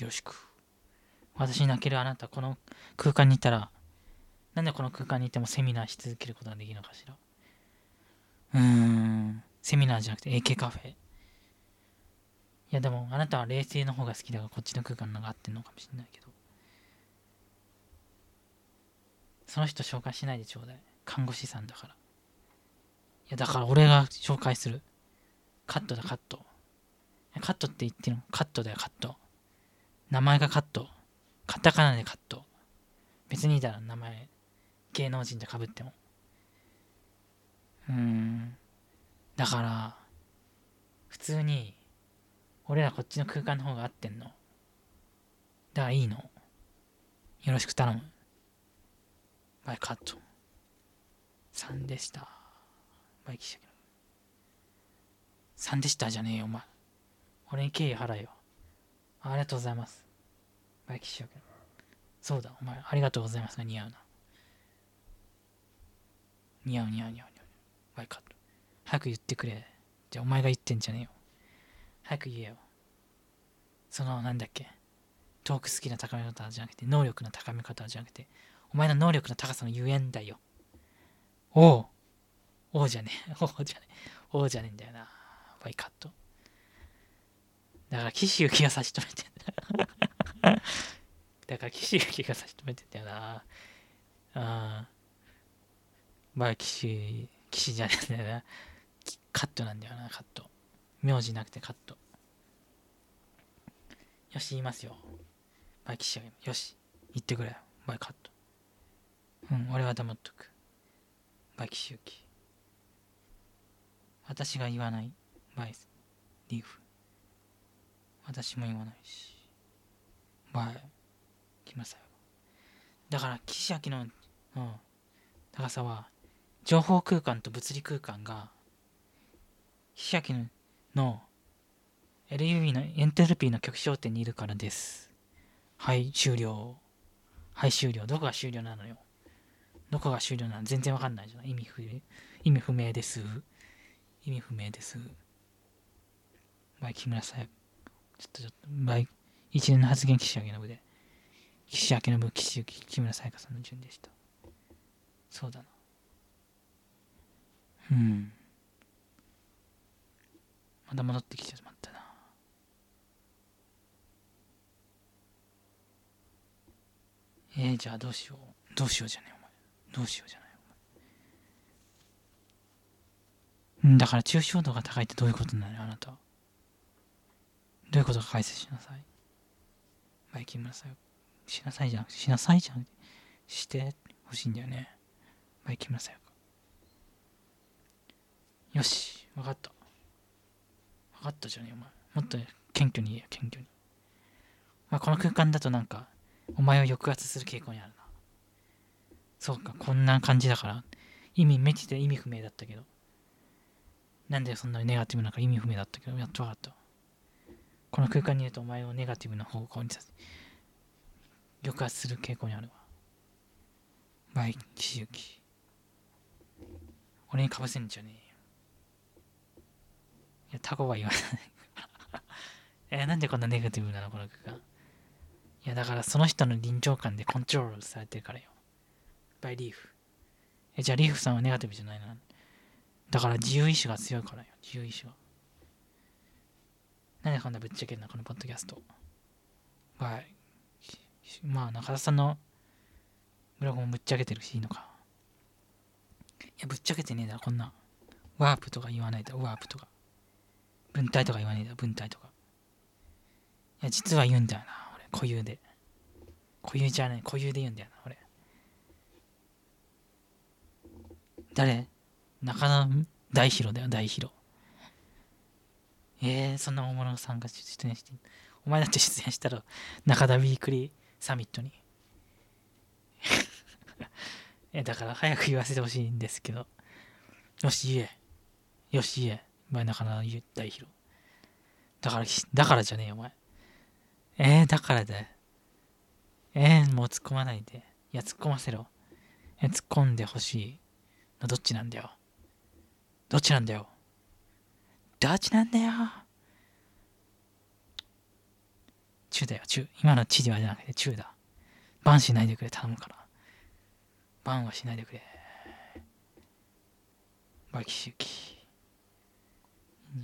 よろしく。私に泣けるあなた、この空間にいたら、なんでこの空間にいてもセミナーし続けることができるのかしら。うーん、セミナーじゃなくて AK カフェ。いやでも、あなたは冷静の方が好きだから、こっちの空間のが合ってんのかもしれないけど。その人紹介しないでちょうだい。看護師さんだから。いや、だから俺が紹介する。カットだ、カット。カットって言ってるのカットだよ、カット。名前がカット。カタカナでカット。別にいいだろ、名前。芸能人でかぶっても。うーん。だから、普通に、俺らこっちの空間の方が合ってんの。だからいいの。よろしく頼む。バイカット。3でした。バイキシャ3でしたじゃねえよ、お前。俺に敬意払えよ。ありがとうございます。バイキシャそうだ、お前、ありがとうございますが似合うな。似合う似合う似合う似合う。バイカット。早く言ってくれ。じゃあお前が言ってんじゃねえよ。早く言えよ。その、なんだっけ。トークスキルの高め方じゃなくて、能力の高め方じゃなくて、お前の能力の高さのゆえんだよ。おう。おうじゃねえ。おうじゃねえ。おうじゃねえんだよな。バイカット。だから、岸行きが差し止めてんだ。だから、岸行きが差し止めてんだよな。ああ。バイ岸、岸じゃねえんだよな。カットなんだよな、カット。名字なくてカット。よし、言いますよ。バイ岸よし、言ってくれ。バイカット。うん、俺は黙っとく。バイ岸行き。私が言わない。バイス、リーフ。私も言わないし。バイ、来ましたよ。だから、岸明の、うん、高さは、情報空間と物理空間が、岸明の LUV のエントロピーの極小点にいるからです。はい、終了。はい、終了。どこが終了なのよ。どこが終了なの？全然わかんないじゃん。意味不明。意味不明です。意味不明です。バイ、木村さや。ちょっとちょっと、バイ、一連の発言、岸明の部で。岸明の部、岸木村さやかさんの順でした。そうだな。うん。また戻ってきてしまったな。えー、じゃあどうしよう。どうしようじゃねえ、お前。どうしようじゃない、お前。うん、だから抽象度が高いってどういうことなの、あなた。どういうことか解説しなさい。バイキン村さん、しなさいじゃなくて、しなさいじゃなくて、してほしいんだよね。バイキン村さん。よし、わかった。わかったじゃねえ、お前。もっと謙虚に言えよ、謙虚に。まあ、この空間だとなんか、お前を抑圧する傾向にあるな。そうか、こんな感じだから、意味、めっちゃ意味不明だったけど。なんでそんなにネガティブなんか意味不明だったけど、やっとわかった。この空間にいるとお前をネガティブな方向にさせ、抑圧する傾向にあるわ。バイ、岸行き。俺にかぶせんじゃねえよ。いや、タコは言わない。えーなんでこんなネガティブなの？この空間。いや、だからその人の臨場感でコントロールされてるからよ。バイリーフ。え、じゃあリーフさんはネガティブじゃないな。だから自由意志が強いからよ。自由意志が。なんでこんなぶっちゃけんな、このポッドキャスト。バイ。まあ、中田さんのブログもぶっちゃけてるしいいのか。いや、ぶっちゃけてねえだろ、こんな。ワープとか言わないだろ、ワープとか。文体とか言わねえだろ、文体とか。いや、実は言うんだよな、俺、固有で。固有じゃない、固有で言うんだよな、俺。誰？中野大弘だよ、大弘。えー、そんな大物さんが出演してお前だって出演したら中田ウィークリーサミットに。え、だから早く言わせてほしいんですけど。よし、言え。よし、言え。前中野大弘。だから、だからじゃねえよ、お前。えー、だからだよ。えー、もう突っ込まないで。いや、突っ込ませろ。え、突っ込んでほしいのどっちなんだよ。どっちなんだよ。どっちなんだよ。中だよ、中。今の地ではじゃなくて中だ。バンしないでくれ、頼むから。バンはしないでくれ。バキシュキ。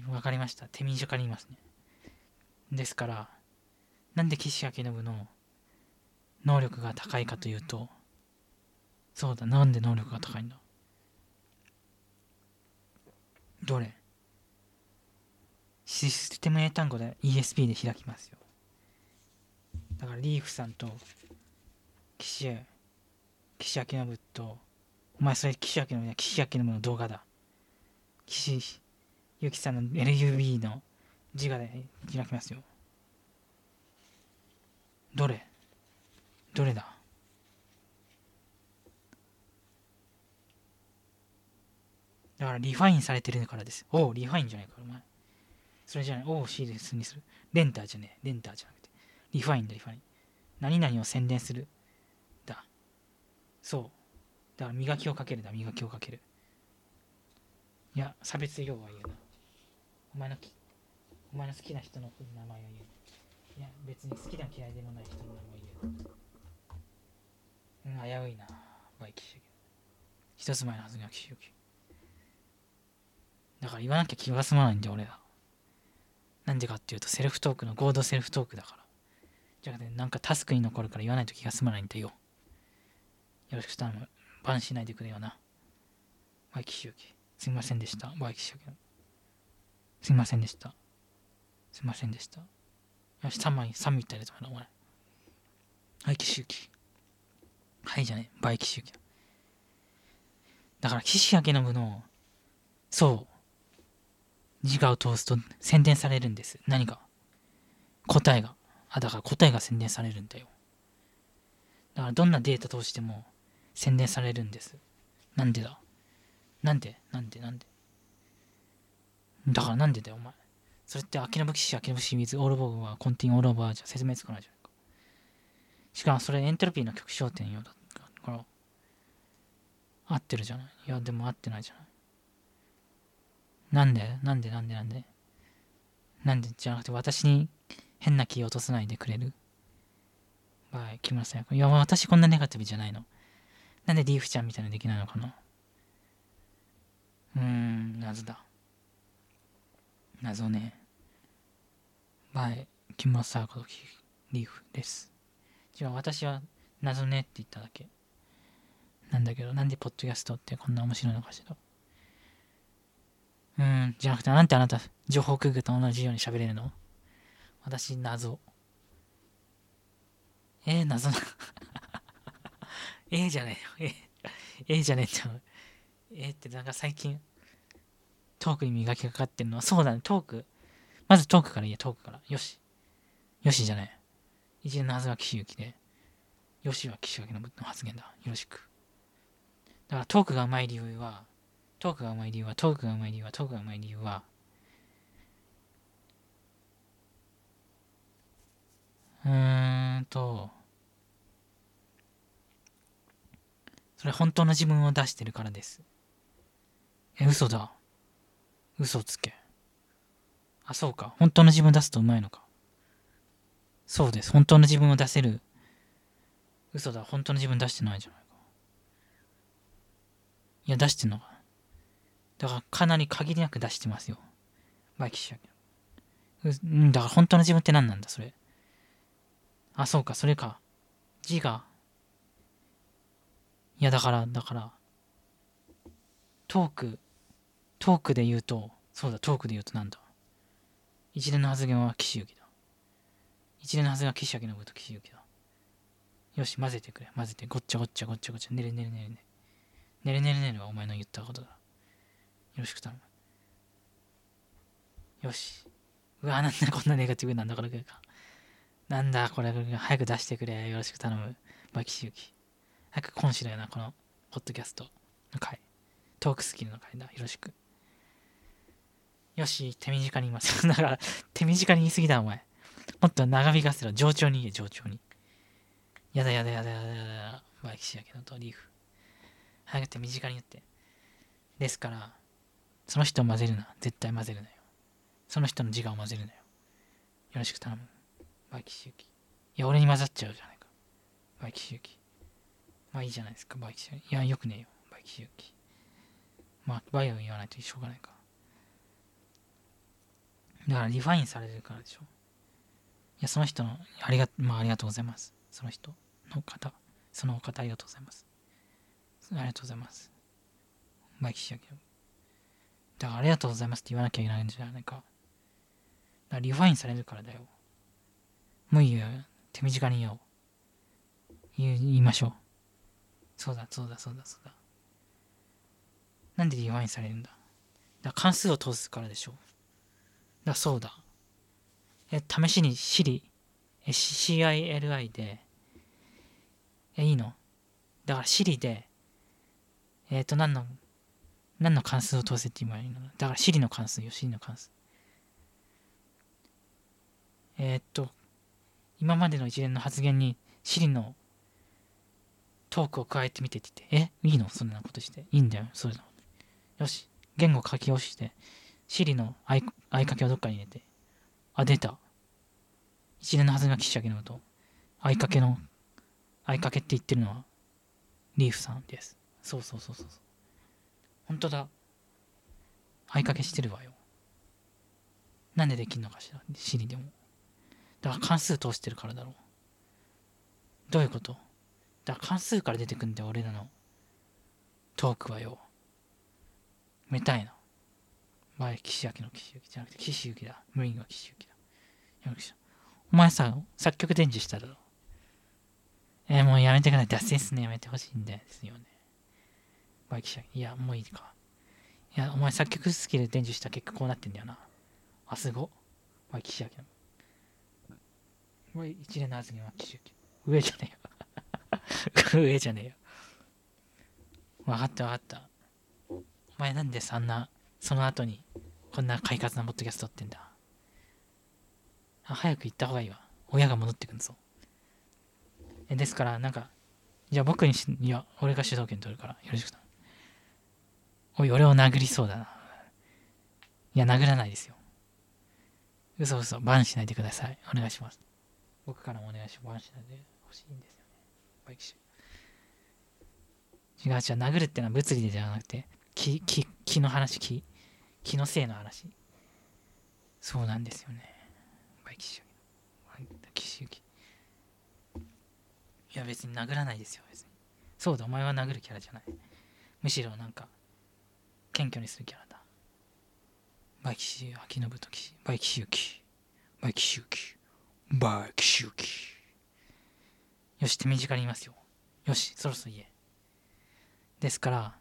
わかりました。手短に言いますね。ですから、なんで岸明信の能力が高いかというと、そうだ、なんで能力が高いんだ？どれ？システム英単語で ESP で開きますよ。だからリーフさんと岸へ岸明信とお前それ岸明信や岸明信の動画だ。岸ゆきさんの LUB の自我で開きますよ。どれ？どれだ？だからリファインされてるからです。おお、リファインじゃないか、お前。それじゃない。おお、シーレスにする。レンターじゃねえ。レンターじゃなくて。リファインだ、リファイン。何々を宣伝する。だ。そう。だから磨きをかけるだ、磨きをかける。いや、差別用は言うな。お前のき、お前の好きな人の名前を言う。いや、別に好きでも嫌いでもない人の名前を言う。うん、危ういな。バイキシ一つ前のはずが岸行だから言わなきゃ気が済まないんだよ、俺ら。なんでかっていうと、セルフトークの合同セルフトークだから。じゃあ、ね、なんかタスクに残るから言わないと気が済まないんだよ。よろしく頼む。バンしないでくれよな。バイキシュキ。すみませんでした。バイキシュキ。すみませんでした。すみませんでした。よし、3枚、3みたいなやつお前。バイキシュキ。はいじゃねバイキシュキ。だから、岸明信の、そう、自我を通すと宣伝されるんです。何か。答えが。あ、だから答えが宣伝されるんだよ。だからどんなデータ通しても宣伝されるんです。なんでだ？なんで？なんで？なんで？だからなんでだよ、お前。それって、秋の武器士、秋の武器士、水、オールボーは、コンティンオールオーバーじゃ説明つかないじゃないか。しかも、それエントロピーの極小点よだから、合ってるじゃない？いや、でも合ってないじゃない。なんでなんでなんでなんでなんでじゃなくて私に変な気を落とさないでくれる？はい、木村さん。いや、私こんなネガティブじゃないの。なんでリーフちゃんみたいにできないのかな？うーん、謎だ。謎ね。はい、木村さんことリーフです。じゃあ私は謎ねって言っただけ。なんだけど、なんでポッドキャストってこんな面白いのかしら？うん、じゃなくて、なんてあなた、情報空空と同じように喋れるの？私、謎。えー、謎な。えーじゃねえよ。えー、えーじゃねえって。えーってなんか最近、トークに磨きかかってるの？は、そうだね、トーク。まずトークから言え、トークから。よし。よしじゃない。一年のは岸行きで、よしは岸垣の発言だ。よろしく。だからトークがうまい理由は、トークがうまい理由は、トークがうまい理由は、トークがうまい理由は、うーんと、それ本当の自分を出してるからです。え、嘘だ。嘘つけ。あ、そうか。本当の自分を出すとうまいのか。そうです。本当の自分を出せる。嘘だ。本当の自分出してないじゃないか。いや、出してんのか。だからかなり限りなく出してますよ。バイキシャうん、だから本当の自分って何なんだ、それ。あ、そうか、それか。字が。いや、だから、だから、トーク、トークで言うと、そうだ、トークで言うとなんだ。一連の発言は岸行きだ。一連の発言は岸明のこと岸行きだ。よし、混ぜてくれ。混ぜて。ごっちゃごっちゃごっちゃごっちゃ。ねるねるねるね。ねるねるねるはお前の言ったことだ。よろしく頼む。よし。うわ、なんだこんなネガティブなんだ、これか。なんだ、これ、早く出してくれ。よろしく頼む。バキシユキ。早く今週だよな、この、ポッドキャストの回。トークスキルの回だ。よろしく。よし、手短に言います。だから、手短に言い過ぎだ、お前。もっと長引かせろ。上長に言え、上長に。やだやだやだやだやだ。バイキシヤケのとリーフ。早く手短に言って。ですから、その人を混ぜるな。絶対混ぜるなよ。その人の自我を混ぜるなよ。よろしく頼む。 by キシユキ。いや、俺に混ざっちゃうじゃないか。 by キシユキ。まあいいじゃないですか、 by キシユキ。いや、よくねえよ、 by キシユキ。まあ、 by を言わないとしょうがないか。だからリファインされてるからでしょ。いや、その人の、ありが、まあありがとうございます。その人の方、そのお方ありがとうございます。ありがとうございます。by キシユキ。だからありがとうございますって言わなきゃいけないんじゃないか。だからリファインされるからだよ。もういいよ。手短に言おう。言いましょう。そうだ、そうだ、そうだ、そうだ。なんでリファインされるんだ？だ関数を通すからでしょう。だそうだ。え、試しに Siri、CILI で、え、いいの？だから Siri で、えっ、ー、と、何の、何の関数を通せって言えばいいの？だから Siri の関数よ、Siri の関数。えっ、と、今までの一連の発言に Siri のトークを加えてみてって言って、え？いいの？そんなことして。いいんだよ、そういうの。よし、言語書き押して、Siri の合いかけをどっかに入れて、あ、出た。一連のはずが岸明のこと、合いかけの、合いかけって言ってるのは、リーフさんです。そうそうそうそう。本当だ。合いかけしてるわよ。なんでできんのかしら、Siri でも。だから関数通してるからだろう。どういうこと？だから関数から出てくんだよ、俺らのトークはよ。めたいな。前、岸明の岸行じゃなくて、岸行だ。無理は岸行だ。お前さ、作曲伝授しただろ。えー、もうやめてください。脱線すねやめてほしいんですよね。いや、もういいか。いや、お前作曲スキル伝授した結果こうなってんだよな。あ、すご。バイキシャキの。一連の発言は岸行上じゃねえよ。上じゃねえよ。わかったわかった。お前なんでそんなその後に、こんな快活なポッドキャスト撮ってんだ。あ、早く行った方がいいわ。親が戻ってくんぞ。え、ですから、なんか、じゃあ僕にし、いや、俺が主導権取るから、よろしくな。おい、俺を殴りそうだな。いや、殴らないですよ。嘘嘘、バンしないでください。お願いします。僕からもお願いします。バンしないでほしいんですよね。バイキシ違う違う、殴るってのは物理でじゃなくて、気、気、気の話、気。気のせいの話そうなんですよねバイキシユキいや別に殴らないですよ別にそうだお前は殴るキャラじゃないむしろなんか謙虚にするキャラだバイキシ秋信とキバイキシユキby キシユキ by キシユキよし手短に言いますよ。よしそろそろ言え。ですから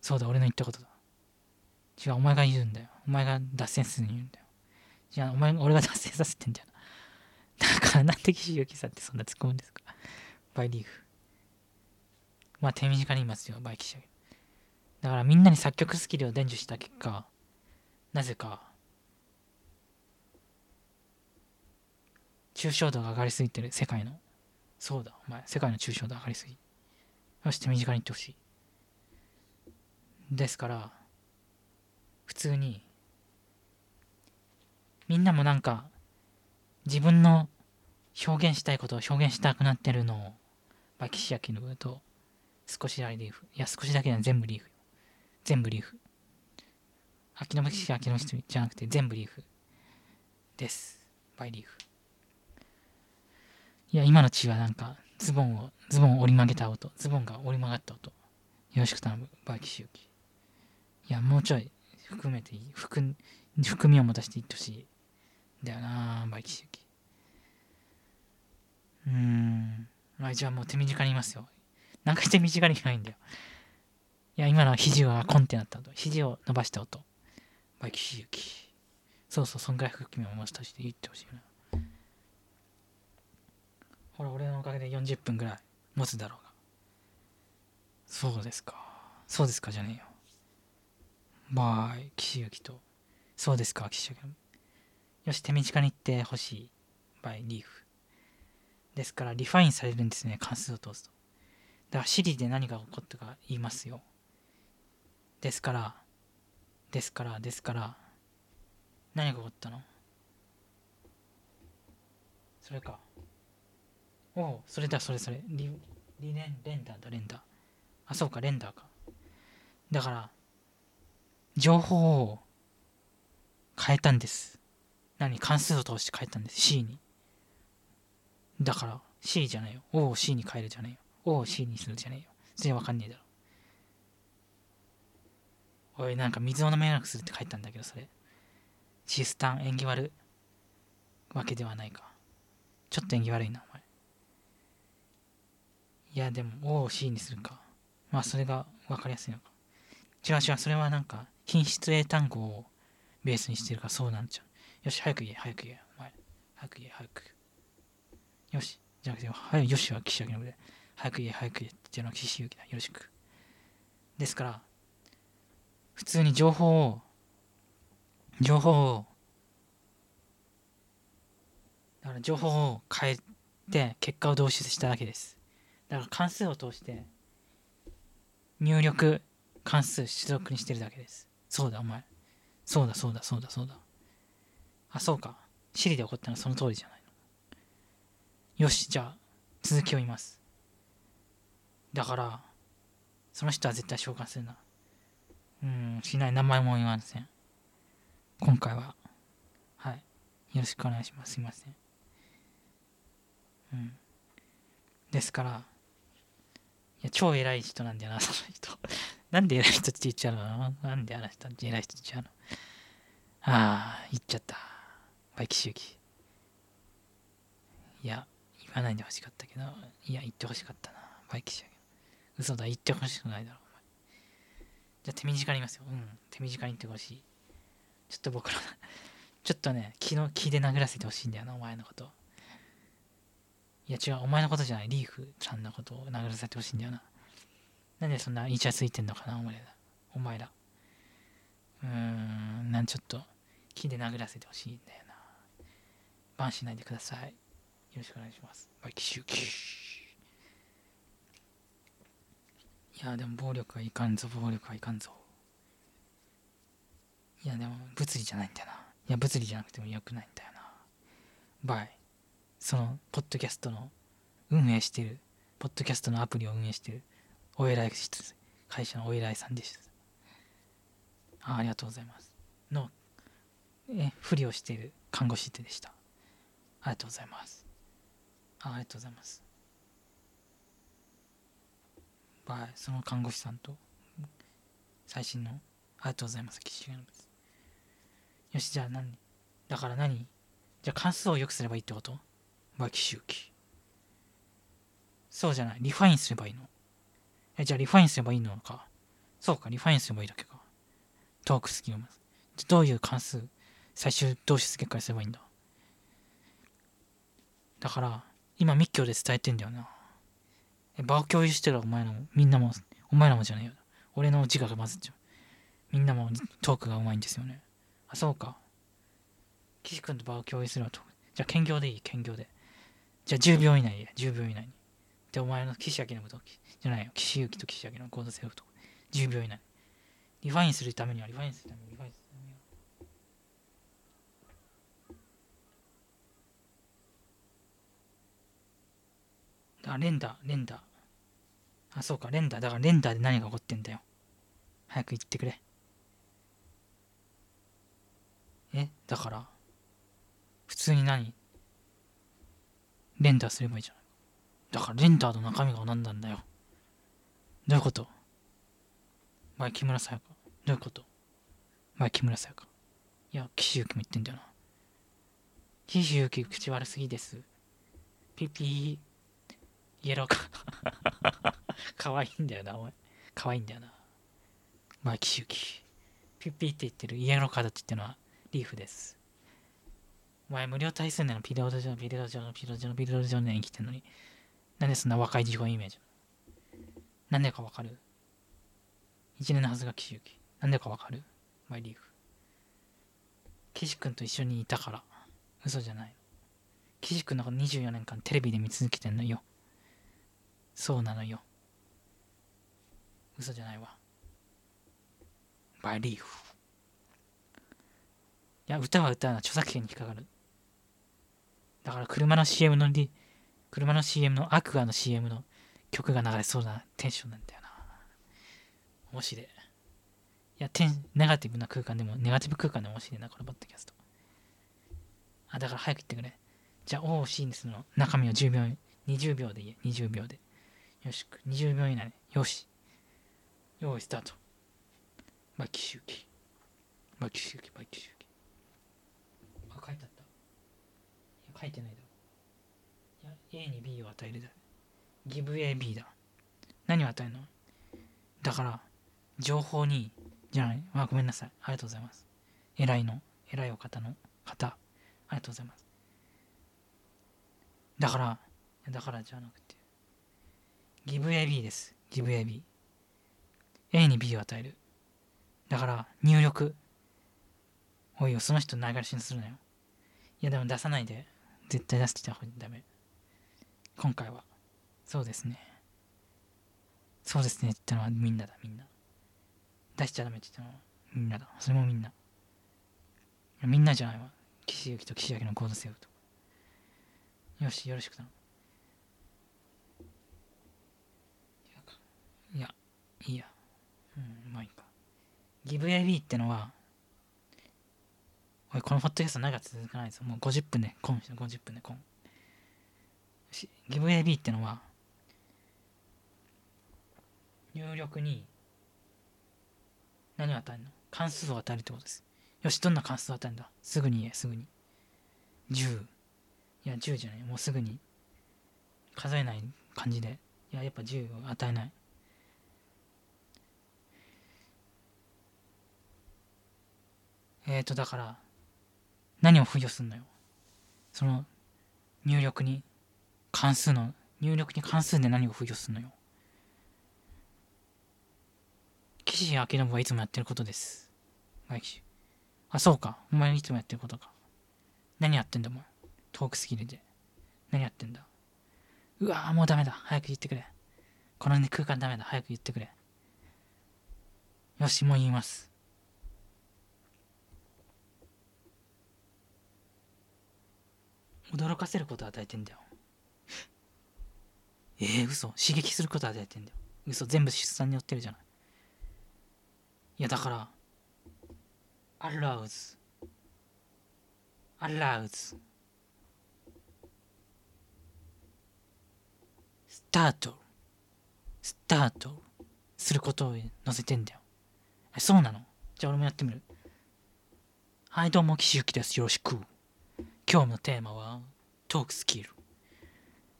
そうだ俺の言ったことだ。違う、お前が言うんだよ。お前が脱線するに言うんだよ。違う、お前、俺が脱線させてんだよ。だから、なんで岸由紀さんってそんな突っ込むんですか。 by リーフ。まあ、手短に言いますよ、 by キシ、だからみんなに作曲スキルを伝授した結果、なぜか、抽象度が上がりすぎてる、世界の。そうだ、お前、世界の抽象度上がりすぎ。よし、手短に言ってほしい。ですから、普通にみんなもなんか自分の表現したいことを表現したくなってるのをバキシヤキのと少しだけリーフいや少しだけじゃ全部リーフ全部リーフ。秋のバキシヤキの人じゃなくて全部リーフです。 by リーフ。いや今の血はなんかズボンをズボンを折り曲げた音。ズボンが折り曲がった音。よろしく頼む by キシユキいやもうちょい含めていい。含含みを持たせていってほしい。だよな by キシユキうーん。まあじゃあもう手短に言いますよ。何回手短に言えないんだよ。いや今のは肘がコンってなった音肘を伸ばした音 by キシユキそうそうそんぐらい含みを持たせて言ってほしいなほら俺のおかげで40分ぐらい持つだろうがそうですかそうですかじゃねえよ by 、岸行きと。そうですか、岸行き。よし、手短に言ってほしい。by 、リーフ。ですから、リファインされるんですね、関数を通すと。だから、シリで何が起こったか言いますよ。ですから、ですから、ですから、何が起こったの？それか。おおそれだそれそれ。リリレン render だ render。あそうか render か。だから情報を変えたんです。何関数を通して変えたんです。C に。だから C じゃないよ。O を C に変えるじゃないよ。O を C にするじゃないよ。全然わかんねえだろ。おいなんか水を飲めなくするって書いたんだけどそれ。シスタン縁起悪わけではないか。ちょっと縁起悪いなお前。いやでも O を C にするか。まあそれが分かりやすいのか。違う違うそれはなんか品質英単語をベースにしてるからそうなんちゃう。よし早く言え早く言えお前。早く言え早く。よし。じゃなくて早よしは岸明ので。早く言え早く言えっていうのは岸行だ。よろしく。ですから普通に情報を情報をだから情報を変えて結果を導出しただけです。だから関数を通して入力関数出力にしてるだけです。そうだお前。そうだそうだそうだそうだ。あそうか。シリで起こったのはその通りじゃないの。よしじゃあ続きを言います。だからその人は絶対召喚するな。うんしない名前も言いません。今回は。はい。よろしくお願いします。すいません。うん。ですからいや超偉い人なんだよな その人。なんで偉い人って言っちゃうの？なんであの人って偉い人って言っちゃうの？ああ言っちゃった。バイキ周期いや言わないでほしかったけどいや言ってほしかったな。バイキ周期嘘だ言ってほしくないだろ。じゃあ手短に言いますよ。うん。手短に言ってほしい。ちょっと僕ら ちょっとね気の気で殴らせてほしいんだよなお前のこと。いや違うお前のことじゃない。リーフさんのことを殴らせてほしいんだよな。なんでそんなイチャついてんのかなお前ら。お前ら。うーんなんちょっと気で殴らせてほしいんだよな。バンしないでください。よろしくお願いします。 by キシユキいやでも暴力はいかんぞ暴力はいかんぞ。いやでも物理じゃないんだよな。いや物理じゃなくてもよくないんだよな。バイ。そのポッドキャストの運営してるポッドキャストのアプリを運営してるお偉い会社のお偉いさんでしたあありがとうございます。のえふりをしている看護師でした。ありがとうございます。あありがとうございます。バイその看護師さんと。最新の。ありがとうございます。岸です。よしじゃあ何？だから何？じゃあ関数を良くすればいいってこと？バイキ周期そうじゃない？リファインすればいいの？えじゃあリファインすればいいのか？そうかリファインすればいいだけか。トークスキルまず。どういう関数？最終導出結果にすればいいんだ？だから今密教で伝えてんだよな。場を共有してるお前らもみんなもお前らもじゃないよ。俺の自我が混ざっちゃう。みんなもトークがうまいんですよね。あそうか。岸君と場を共有すればトークじゃあ兼業でいい兼業で。じゃあ10秒以内で10秒以内に。でお前の岸明のことじゃないよ。岸行きと岸明のコードセルフと10秒以内。リファインするためにはリファインするためにリファインするためには。だから render render あそうか render。だから render で何が起こってんだよ。早く言ってくれ。えだから普通に何？ render すればいいじゃない。だから render の中身が何なんだよ。どういうこと？前木村さやかどういうこと？前木村さやかいや岸由紀も言ってんだよな。岸由紀口悪すぎです。ピピー。イエローかかわいんだよなお前。かわいんだよな。前岸由紀ピピーって言ってるイエローカードって言ってるのはリーフです。お前無料対数年のピリオド上のピリオド上のピリオド上のピリオド上の生きてんのに。なんでそんな若い自己イメージなんでかわかる？一年のはずが岸由紀なんでかわかる？マイリーフ。岸君と一緒にいたから。嘘じゃない。岸君なんか24年間テレビで見続けてんのよ。そうなのよ。嘘じゃないわバリーフいや歌は歌うな著作権に引っかかるだから車の CM のリ、車の CM のアクアの CM の曲が流れそうなテンションなんだよな。面白い。いや、テン、ネガティブな空間でも、ネガティブ空間でも面白いな、このポッドキャスト。あ、だから早く言ってくれ。じゃあ、OC にするの。中身を10秒、20秒でいいえ。20秒で。よし、20秒以内。よし。用意スタート。バキシュキ。バキシュキ、バキシュキ。あ、書いてあった。いや、書いてないだろ。いや、A に B を与えるだ。give A B だ。何を与えるの？だから、情報に、じゃない、あ、ごめんなさい。ありがとうございます。偉いの、偉いお方の方、ありがとうございます。だから、だからじゃなくて、give A B です。give A B。A に B を与える。だから、入力。おいよ、その人流しにするなよ。いや、でも出さないで。絶対出してた方がダメ。今回は。そうですね。そうですねって言ったのはみんなだ、みんな。出しちゃダメって言ったのはみんなだ。それもみんな。みんなじゃないわ。岸行きと岸明のコードセーフと。よし、よろしく頼む。いや、いいや。うん、まあいいか。GiveAB ってのは、おい、このポッドキャスト長続かないです。もう50分でコンして50分でコン。し GiveAB ってのは、入力に何を与えるの？関数を与えるってことです。よし、どんな関数を与えるんだ？すぐに言え、すぐに。10。いや、10じゃない。もうすぐに。数えない感じで。いや、やっぱ10を与えない。えーと、だから、何を付与すんのよ。その、入力に、関数の、入力に関数で何を付与すんのよ。岸明信はいつもやってることです。あ、そうか。お前いつもやってることか。何やってんだ、お前。トークスキルで。何やってんだ。うわぁ、もうダメだ。早く言ってくれ。この、ね、空間ダメだ。早く言ってくれ。よし、もう言います。驚かせることを与えてんだよ。えー、嘘。刺激することを与えてんだよ。嘘。全部出産によってるじゃない。いや、だから、allows, allows, start, start することを載せてんだよ。そうなの？じゃあ俺もやってみる。はい、どうも、岸由紀です。よろしく。今日のテーマは、トークスキル。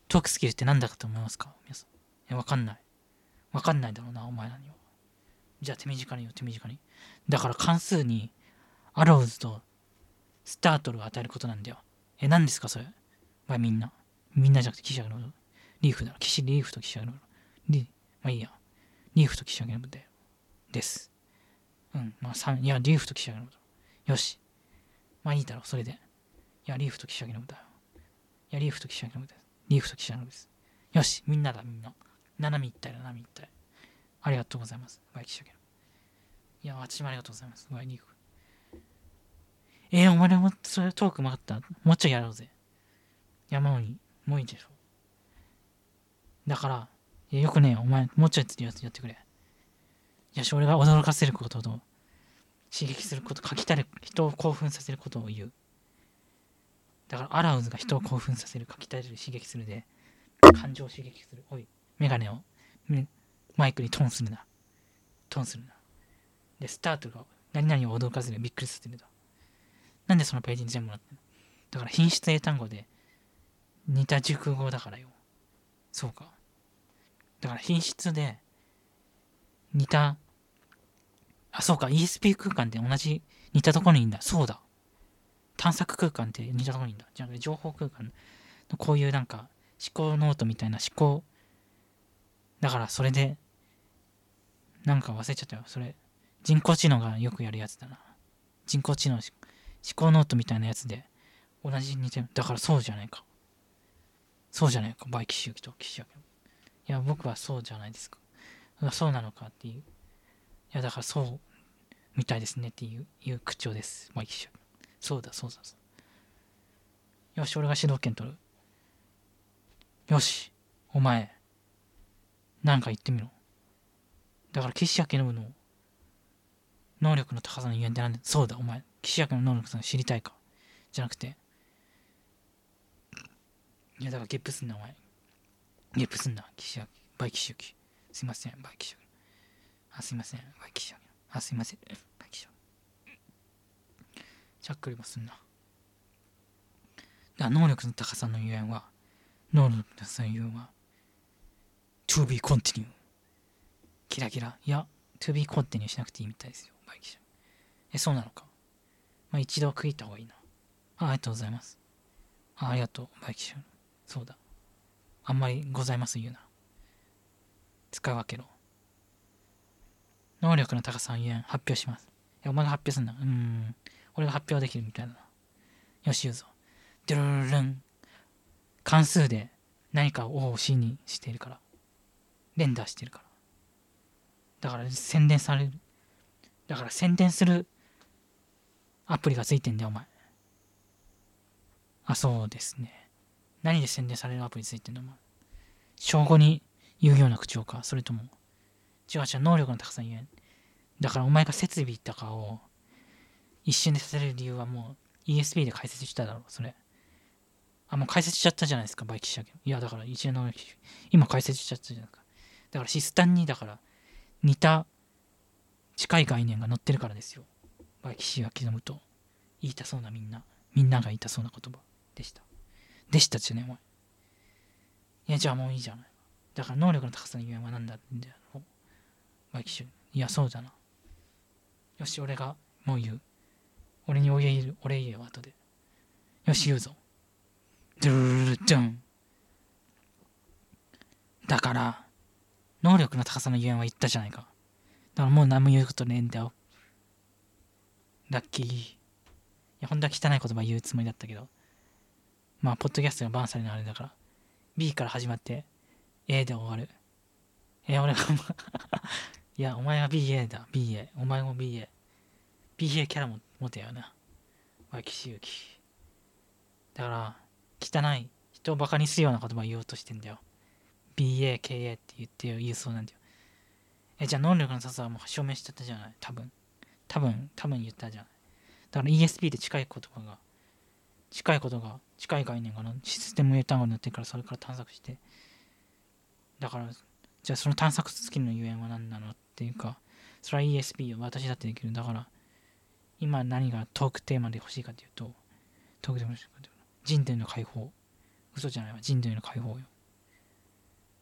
トークスキルって何だかと思いますか？皆さん。え、わかんない。わかんないだろうな、お前らには。じゃあ手短によ、手短に。だから関数に、アローズとスタートルを与えることなんだよ。え、何ですかそれ？まあみんな。みんなじゃなくて、岸上のリーフだろ。岸リーフと岸上のリまあいいや。リーフと岸上のだよ。です。うん。まあ3、いや、リーフと岸上の。よし。まあいいだろう、それで。いや、リーフと岸上のだよ。いや、リーフと岸上のだよ。リーフと岸上のです。よし、みんなだ、みんな。七海一体だ、七海一体。ありがとうございます。バイキシャケいや、私もありがとうございます。バイリーフ。えー、お前もそれトークうまかった？もうちょいやろうぜ。いや、もういい。もういいでしょ。だから、いやよくねお前、もうちょいややってくれ。いや、俺が驚かせることと、刺激すること、書きたる、人を興奮させることを言う。だから、アラウズが人を興奮させる、書きたる、刺激するで、感情を刺激する。おい、メガネを、マイクにトーンするな。トーンするな。で、スタートが何々を驚かせる、びっくりさせるだ。なんでそのページに全部なってんの？だから品質英単語で似た熟語だからよ。そうか。だから品質で似た、あ、そうか、ESP 空間って同じ似たところにいいんだ。そうだ。探索空間って似たとこにいいんだ。じゃあ情報空間のこういうなんか思考ノートみたいな思考。だからそれで、なんか忘れちゃったよ。それ、人工知能がよくやるやつだな。人工知能思考ノートみたいなやつで同じ似てる。だからそうじゃないか。そうじゃないか。バイキシユキとキシヤキ。いや、僕はそうじゃないですか。そうなのかっていう。いや、だからそうみたいですねっていういう口調です。バイキシヤキ。そうだ、そうだ、よし、俺が主導権取る。よし、お前、なんか言ってみろ。だから岸明信の能力の高さのゆえんってなんでそうだ、お前。岸明の能力さん知りたいか？じゃなくて。いや、だからゲップすんな、お前。ゲップすんな、岸明。 by 岸明。すいません、 by 岸明。あ、すいません、 by 岸明。あ、すいません、しゃっくりもすんな。だ能力の高さのゆえんは、能力の高さのゆえんは、to be continue。キラキラ。いや、to be continue しなくていいみたいですよ、 by キシャ。え、そうなのか。まあ、一度区切った方がいいな。あ、ありがとうございます。あ、ありがとう、 by キシャ。そうだ。あんまりございます言うな。使い分けろ。能力の高さのゆえん発表します。え、お前が発表すんだ。うーん。俺が発表できるみたいな。よし言うぞ。ドゥルルルン。関数で何かを C にしているから。連打してるから。だから宣伝される。だから宣伝するアプリがついてんだよ、お前。あ、そうですね。何で宣伝されるアプリついてんのお前。正午に言うような口調か。それとも。違う違う、能力の高さに言えん。だからお前が設備とかを一瞬でさせる理由はもう ESP で解説しただろう、それ。あ、もう解説しちゃったじゃないですか、バイキシャいや、だから一連の今解説しちゃったじゃないですか。だからシスタンにだから似た近い概念が載ってるからですよ。バイキシが刻むと言いたそうなみんな、みんなが言いたそうな言葉でした。でしたっちね、お前。いや、じゃあもういいじゃない。だから能力の高さのゆえんは何だんだよ。バイキシいや、そうだな。よし、俺がもう言う。俺にお言える、俺言えよ、後で。よし、言うぞ。ドゥルルルドン。だから、能力の高さのゆえんは言ったじゃないか。だからもう何も言うことねえんだよ。ラッキー。いや、本当は汚い言葉言うつもりだったけど。まあ、ポッドキャストがバンされるのあれだから。B から始まって、A で終わる。え、俺がいや、お前は BA だ。BA。お前も BA。BA キャラも持てよな。わきしゆき。だから、汚い、人をバカにするような言葉言おうとしてんだよ。BA、KA って言ってよ言うそうなんだよ。え、じゃあ能力の差はもう証明しちゃったじゃない？多分。多分、多分言ったじゃない？だから ESP で近い言葉が、近いことが、近い概念がのシステム英単語になってるからそれから探索して。だから、じゃあその探索スキルのゆえんは何なの？っていうか、それは ESP を私だってできる。だから、今何がトークテーマで欲しいかというと、トークテーマで欲しいかというと、人類の解放。嘘じゃないわ。人類の解放よ。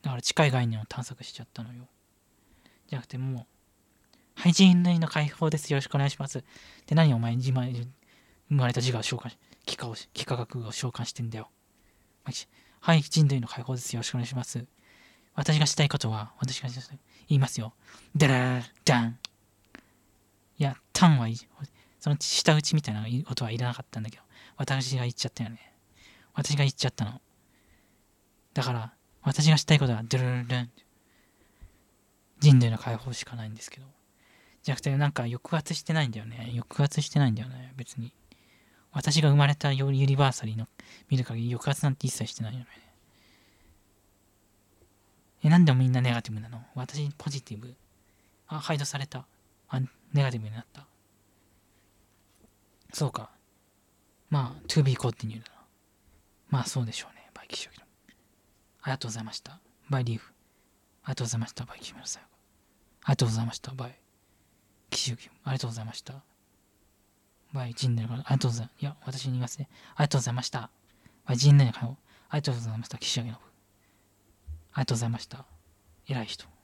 だから近い概念を探索しちゃったのよ。じゃなくてもう、はい、人類の解放です。よろしくお願いします。で、何お前、自前生まれた自我を召喚し、幾何を、幾何学を召喚してんだよ。はい、人類の解放です。よろしくお願いします。私がしたいことは、私がしたい言いますよ。ダラーダン。いや、タンはいい。その舌打ちみたいな音はいらなかったんだけど、私が言っちゃったよね。私が言っちゃったの。だから、私がしたいことは、ドゥルルルン。人類の解放しかないんですけど。じゃなくて、なんか抑圧してないんだよね。抑圧してないんだよね、別に。私が生まれたユニバーサリーの見る限り抑圧なんて一切してないよね。え、なんでみんなネガティブなの？私ポジティブ。あ、ハイドされた。あ、ネガティブになった。そうか。まあ、to be continued だな。まあ、そうでしょうね。バイキショギありがとうございました。バイリーフ。ありがとうございました。バイキショギの最後。ありがとうございました。バイ。キショギありがとうございました。バイ、人類のありがとうございます。いや、私に言いますね。ありがとうございました。バイ、人類の会話。ありがとうございました。キショギのありがとうございました。偉い人。